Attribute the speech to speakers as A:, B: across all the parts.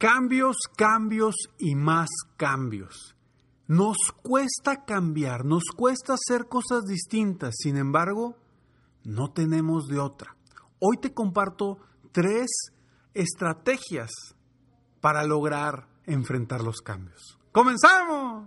A: Cambios, cambios y más cambios. Nos cuesta cambiar, nos cuesta hacer cosas distintas, sin embargo, no tenemos de otra. Hoy te comparto tres estrategias para lograr enfrentar los cambios. ¡Comenzamos!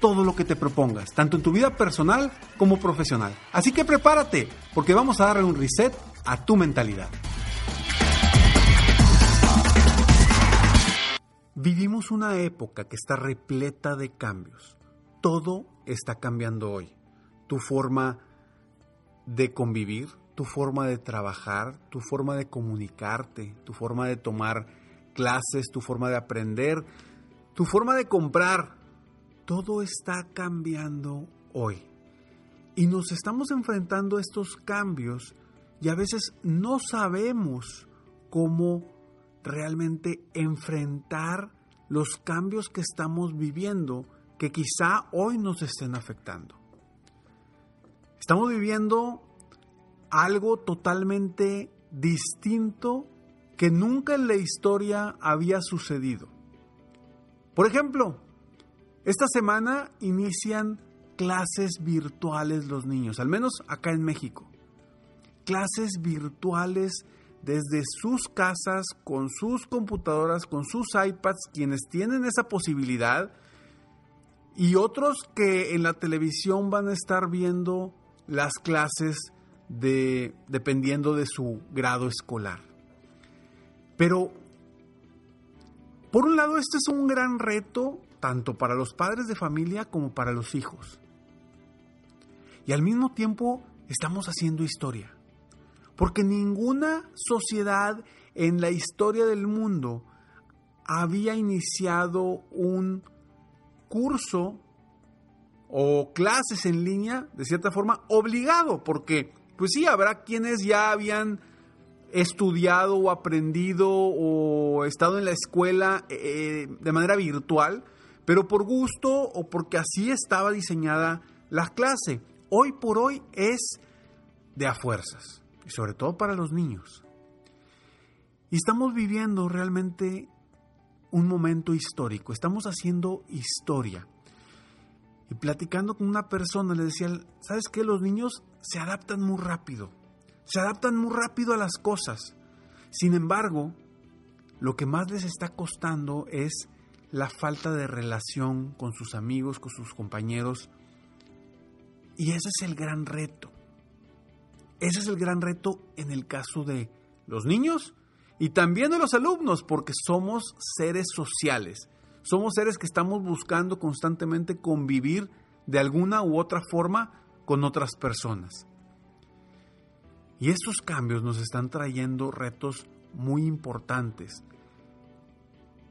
A: todo lo que te propongas, tanto en tu vida personal como profesional. Así que prepárate, porque vamos a darle un reset a tu mentalidad. Vivimos una época que está repleta de cambios. Todo está cambiando hoy. Tu forma de convivir, tu forma de trabajar, tu forma de comunicarte, tu forma de tomar clases, tu forma de aprender, tu forma de comprar, todo está cambiando hoy. Y nos estamos enfrentando a estos cambios y a veces no sabemos cómo realmente enfrentar los cambios que estamos viviendo que quizá hoy nos estén afectando. Estamos viviendo algo totalmente distinto que nunca en la historia había sucedido. Por ejemplo, esta semana inician clases virtuales los niños, al menos acá en México. Clases virtuales desde sus casas, con sus computadoras, con sus iPads, quienes tienen esa posibilidad, y otros que en la televisión van a estar viendo las clases de, dependiendo de su grado escolar. Pero, por un lado, este es un gran reto tanto para los padres de familia como para los hijos. Y al mismo tiempo estamos haciendo historia, porque ninguna sociedad en la historia del mundo había iniciado un curso o clases en línea, de cierta forma, obligado, porque pues sí, habrá quienes ya habían estudiado o aprendido o estado en la escuela eh, de manera virtual, pero por gusto o porque así estaba diseñada la clase. Hoy por hoy es de a fuerzas, y sobre todo para los niños. Y estamos viviendo realmente un momento histórico, estamos haciendo historia. Y platicando con una persona le decía, ¿sabes qué? Los niños se adaptan muy rápido, se adaptan muy rápido a las cosas. Sin embargo, lo que más les está costando es la falta de relación con sus amigos, con sus compañeros. Y ese es el gran reto. Ese es el gran reto en el caso de los niños y también de los alumnos, porque somos seres sociales. Somos seres que estamos buscando constantemente convivir de alguna u otra forma con otras personas. Y estos cambios nos están trayendo retos muy importantes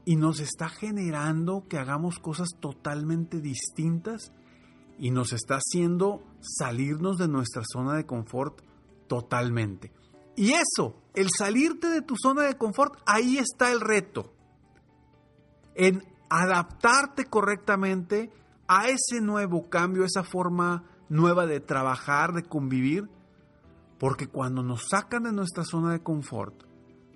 A: y nos está generando que hagamos cosas totalmente distintas y nos está haciendo salirnos de nuestra zona de confort totalmente. Y eso, el salirte de tu zona de confort, ahí está el reto. En adaptarte correctamente a ese nuevo cambio, esa forma nueva de trabajar, de convivir, porque cuando nos sacan de nuestra zona de confort,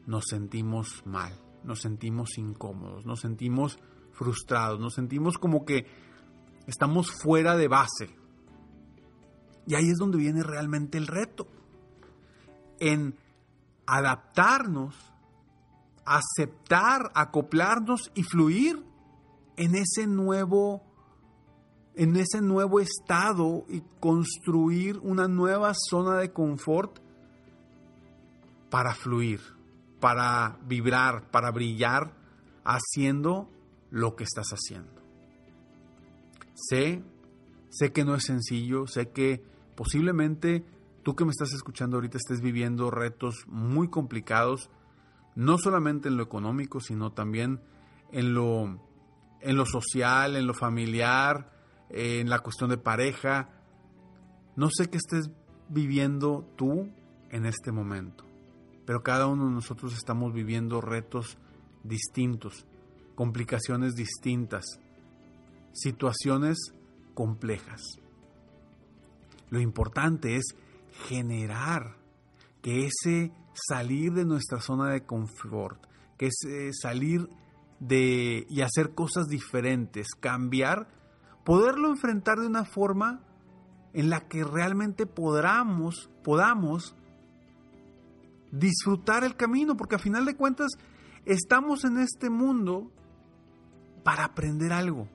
A: nos sentimos mal nos sentimos incómodos, nos sentimos frustrados, nos sentimos como que estamos fuera de base. Y ahí es donde viene realmente el reto. En adaptarnos, aceptar, acoplarnos y fluir en ese nuevo en ese nuevo estado y construir una nueva zona de confort para fluir para vibrar, para brillar, haciendo lo que estás haciendo. Sé, sé que no es sencillo, sé que posiblemente tú que me estás escuchando ahorita estés viviendo retos muy complicados, no solamente en lo económico, sino también en lo, en lo social, en lo familiar, en la cuestión de pareja. No sé qué estés viviendo tú en este momento, pero cada uno de nosotros estamos viviendo retos distintos, complicaciones distintas, situaciones complejas. Lo importante es generar que ese salir de nuestra zona de confort, que ese salir de y hacer cosas diferentes, cambiar, poderlo enfrentar de una forma en la que realmente podamos, podamos disfrutar el camino, porque a final de cuentas estamos en este mundo para aprender algo.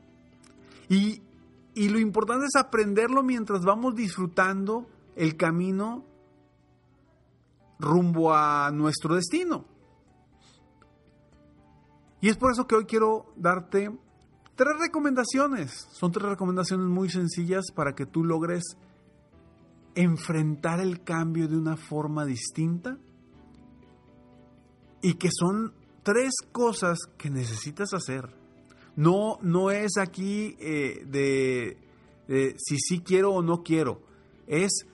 A: Y, y lo importante es aprenderlo mientras vamos disfrutando el camino rumbo a nuestro destino. Y es por eso que hoy quiero darte tres recomendaciones. Son tres recomendaciones muy sencillas para que tú logres enfrentar el cambio de una forma distinta y que son tres cosas que necesitas hacer. No, no es aquí eh, de, de si sí quiero o no quiero. Es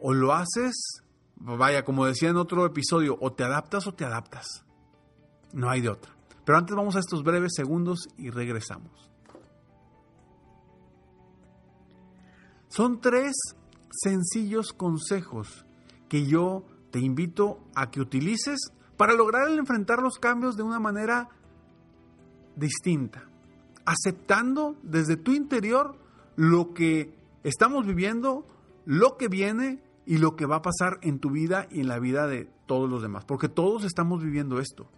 A: o lo haces, vaya, como decía en otro episodio, o te adaptas o te adaptas. No hay de otra. Pero antes vamos a estos breves segundos y regresamos. Son tres sencillos consejos que yo te invito a que utilices para lograr enfrentar los cambios de una manera distinta, aceptando desde tu interior lo que estamos viviendo, lo que viene y lo que va a pasar en tu vida y en la vida de todos los demás, porque todos estamos viviendo esto.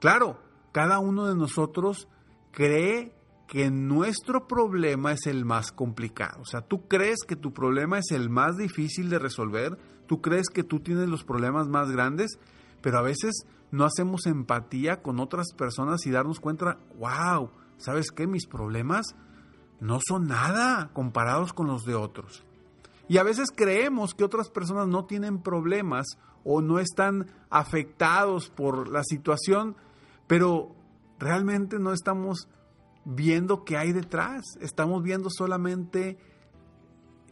A: Claro, cada uno de nosotros cree que nuestro problema es el más complicado. O sea, tú crees que tu problema es el más difícil de resolver, tú crees que tú tienes los problemas más grandes, pero a veces no hacemos empatía con otras personas y darnos cuenta, wow, ¿sabes qué? Mis problemas no son nada comparados con los de otros. Y a veces creemos que otras personas no tienen problemas o no están afectados por la situación, pero realmente no estamos viendo qué hay detrás. Estamos viendo solamente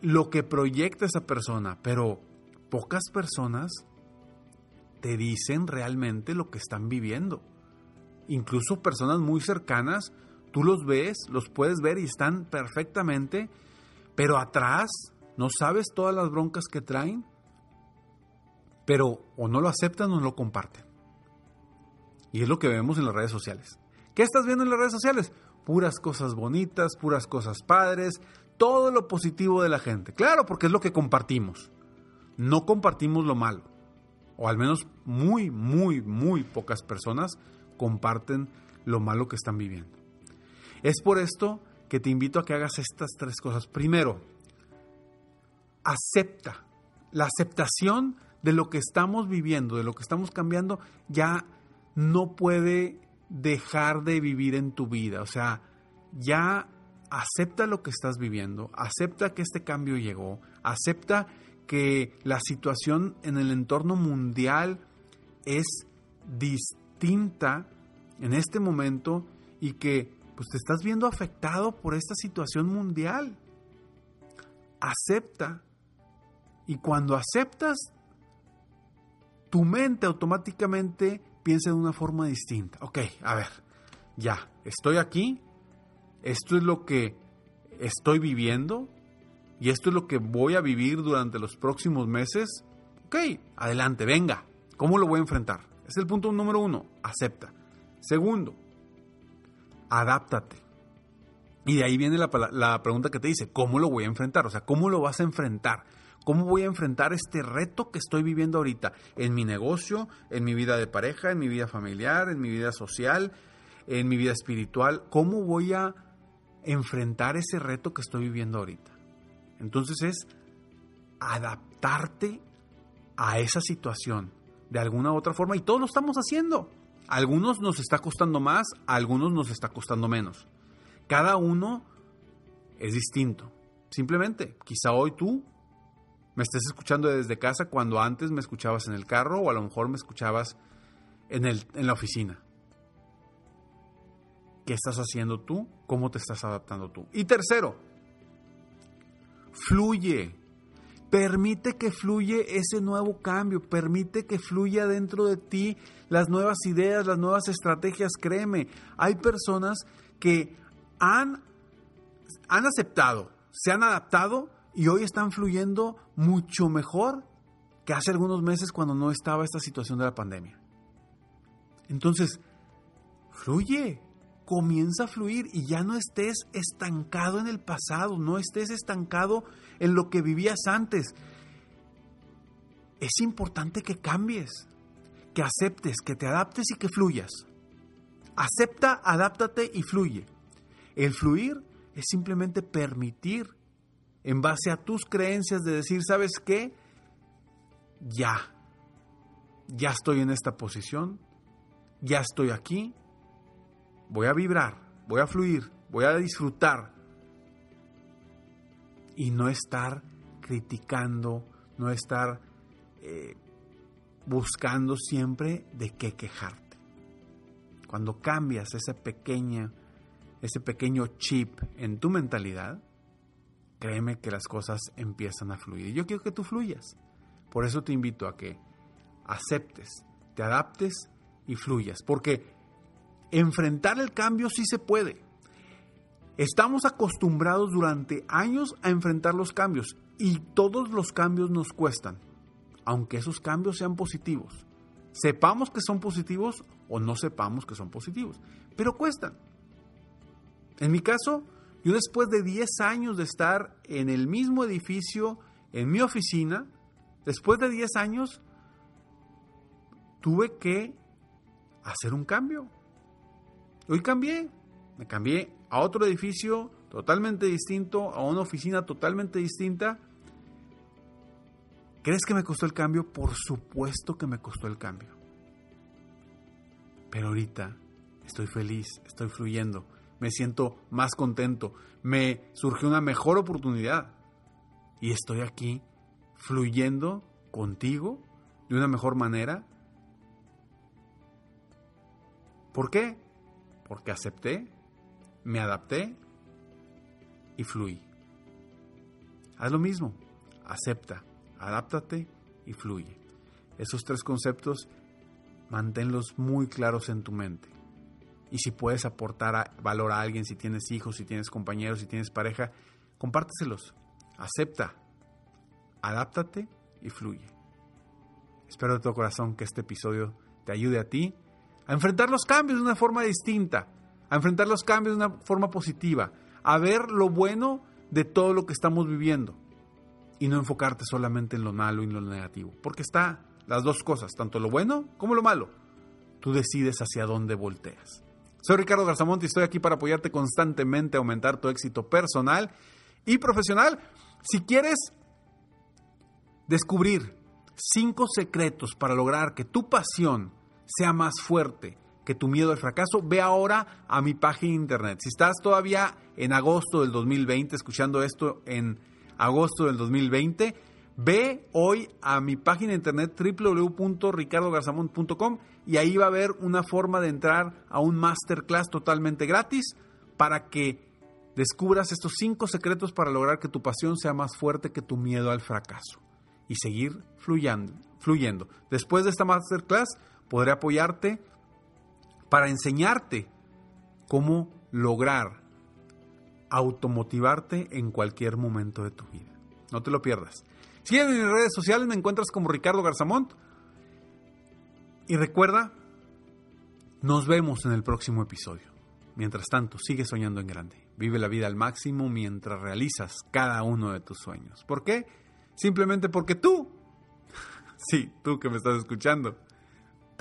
A: lo que proyecta esa persona, pero pocas personas te dicen realmente lo que están viviendo. Incluso personas muy cercanas, tú los ves, los puedes ver y están perfectamente, pero atrás no sabes todas las broncas que traen, pero o no lo aceptan o no lo comparten. Y es lo que vemos en las redes sociales. ¿Qué estás viendo en las redes sociales? Puras cosas bonitas, puras cosas padres, todo lo positivo de la gente. Claro, porque es lo que compartimos. No compartimos lo malo. O al menos muy, muy, muy pocas personas comparten lo malo que están viviendo. Es por esto que te invito a que hagas estas tres cosas. Primero, acepta. La aceptación de lo que estamos viviendo, de lo que estamos cambiando, ya no puede dejar de vivir en tu vida. O sea, ya acepta lo que estás viviendo, acepta que este cambio llegó, acepta que la situación en el entorno mundial es distinta en este momento y que pues te estás viendo afectado por esta situación mundial. Acepta y cuando aceptas, tu mente automáticamente piensa de una forma distinta. Ok, a ver, ya, estoy aquí, esto es lo que estoy viviendo y esto es lo que voy a vivir durante los próximos meses. Ok, adelante, venga, ¿cómo lo voy a enfrentar? Es el punto número uno, acepta. Segundo, adáptate. Y de ahí viene la, la, pregunta que te dice, ¿cómo lo voy a enfrentar? O sea, ¿cómo lo vas a enfrentar? ¿Cómo voy a enfrentar este reto que estoy viviendo ahorita en mi negocio, en mi vida de pareja, en mi vida familiar, en mi vida social, en mi vida espiritual? ¿Cómo voy a enfrentar ese reto que estoy viviendo ahorita? Entonces es adaptarte a esa situación de alguna u otra forma y todos lo estamos haciendo. A algunos nos está costando más, a algunos nos está costando menos. Cada uno es distinto. Simplemente, quizá hoy tú me estés escuchando desde casa cuando antes me escuchabas en el carro o a lo mejor me escuchabas en, en la oficina. ¿Qué estás haciendo tú? ¿Cómo te estás adaptando tú? Y tercero, fluye. Permite que fluye ese nuevo cambio, permite que fluya dentro de ti las nuevas ideas, las nuevas estrategias. Créeme, hay personas que han, han aceptado, se han adaptado y hoy están fluyendo mucho mejor que hace algunos meses cuando no estaba esta situación de la pandemia. Entonces, fluye, comienza a fluir y ya no estés estancado en el pasado, no estés estancado en lo que vivías antes. Es importante que cambies, que aceptes, que te adaptes y que fluyas. Acepta, adáptate y fluye. El fluir es simplemente permitir, en base a tus creencias, de decir, ¿sabes qué? Ya, ya estoy en esta posición, ya estoy aquí, voy a vibrar, voy a fluir, voy a disfrutar y no estar criticando, no estar eh, buscando siempre de qué quejarte. Cuando cambias ese pequeña, ese pequeño chip en tu mentalidad, créeme que las cosas empiezan a fluir. Y yo quiero que tú fluyas. Por eso te invito a que aceptes, te adaptes y fluyas. Porque enfrentar el cambio sí se puede. Estamos acostumbrados durante años a enfrentar los cambios y todos los cambios nos cuestan, aunque esos cambios sean positivos. Sepamos que son positivos o no sepamos que son positivos, pero cuestan. En mi caso, yo después de 10 años de estar en el mismo edificio, en mi oficina, después de 10 años, tuve que hacer un cambio. Hoy cambié, me cambié a otro edificio totalmente distinto, a una oficina totalmente distinta. ¿Crees que me costó el cambio? Por supuesto que me costó el cambio. Pero ahorita estoy feliz, estoy fluyendo, me siento más contento, me surgió una mejor oportunidad y estoy aquí fluyendo contigo de una mejor manera ¿Por qué? Porque acepté, me adapté y fluí. Haz lo mismo, acepta, adáptate y fluye. Esos tres conceptos manténlos muy claros en tu mente. Y si puedes aportar valor a alguien, si tienes hijos, si tienes compañeros, si tienes pareja, compárteselos. Acepta, adáptate y fluye. Espero de todo corazón que este episodio te ayude a ti enfrentar los cambios de una forma distinta, a enfrentar los cambios de una forma positiva, a ver lo bueno de todo lo que estamos viviendo y no enfocarte solamente en lo malo y en lo negativo, porque está las dos cosas, tanto lo bueno como lo malo. Tú decides hacia dónde volteas. Soy Ricardo Garzamonte y estoy aquí para apoyarte constantemente a aumentar tu éxito personal y profesional. Si quieres descubrir cinco secretos para lograr que tu pasión sea más fuerte que tu miedo al fracaso, ve ahora a mi página de internet. Si estás todavía en agosto del 2020, escuchando esto en agosto del 2020, ve hoy a mi página de internet www.ricardogarzamont.com y ahí va a haber una forma de entrar a un masterclass totalmente gratis para que descubras estos cinco secretos para lograr que tu pasión sea más fuerte que tu miedo al fracaso y seguir fluyendo. fluyendo. Después de esta masterclass, podré apoyarte para enseñarte cómo lograr automotivarte en cualquier momento de tu vida. No te lo pierdas. Sígueme en mis redes sociales, me encuentras como Ricardo Garzamont. Y recuerda, nos vemos en el próximo episodio. Mientras tanto, sigue soñando en grande. Vive la vida al máximo mientras realizas cada uno de tus sueños. ¿Por qué? Simplemente porque tú, sí, tú que me estás escuchando,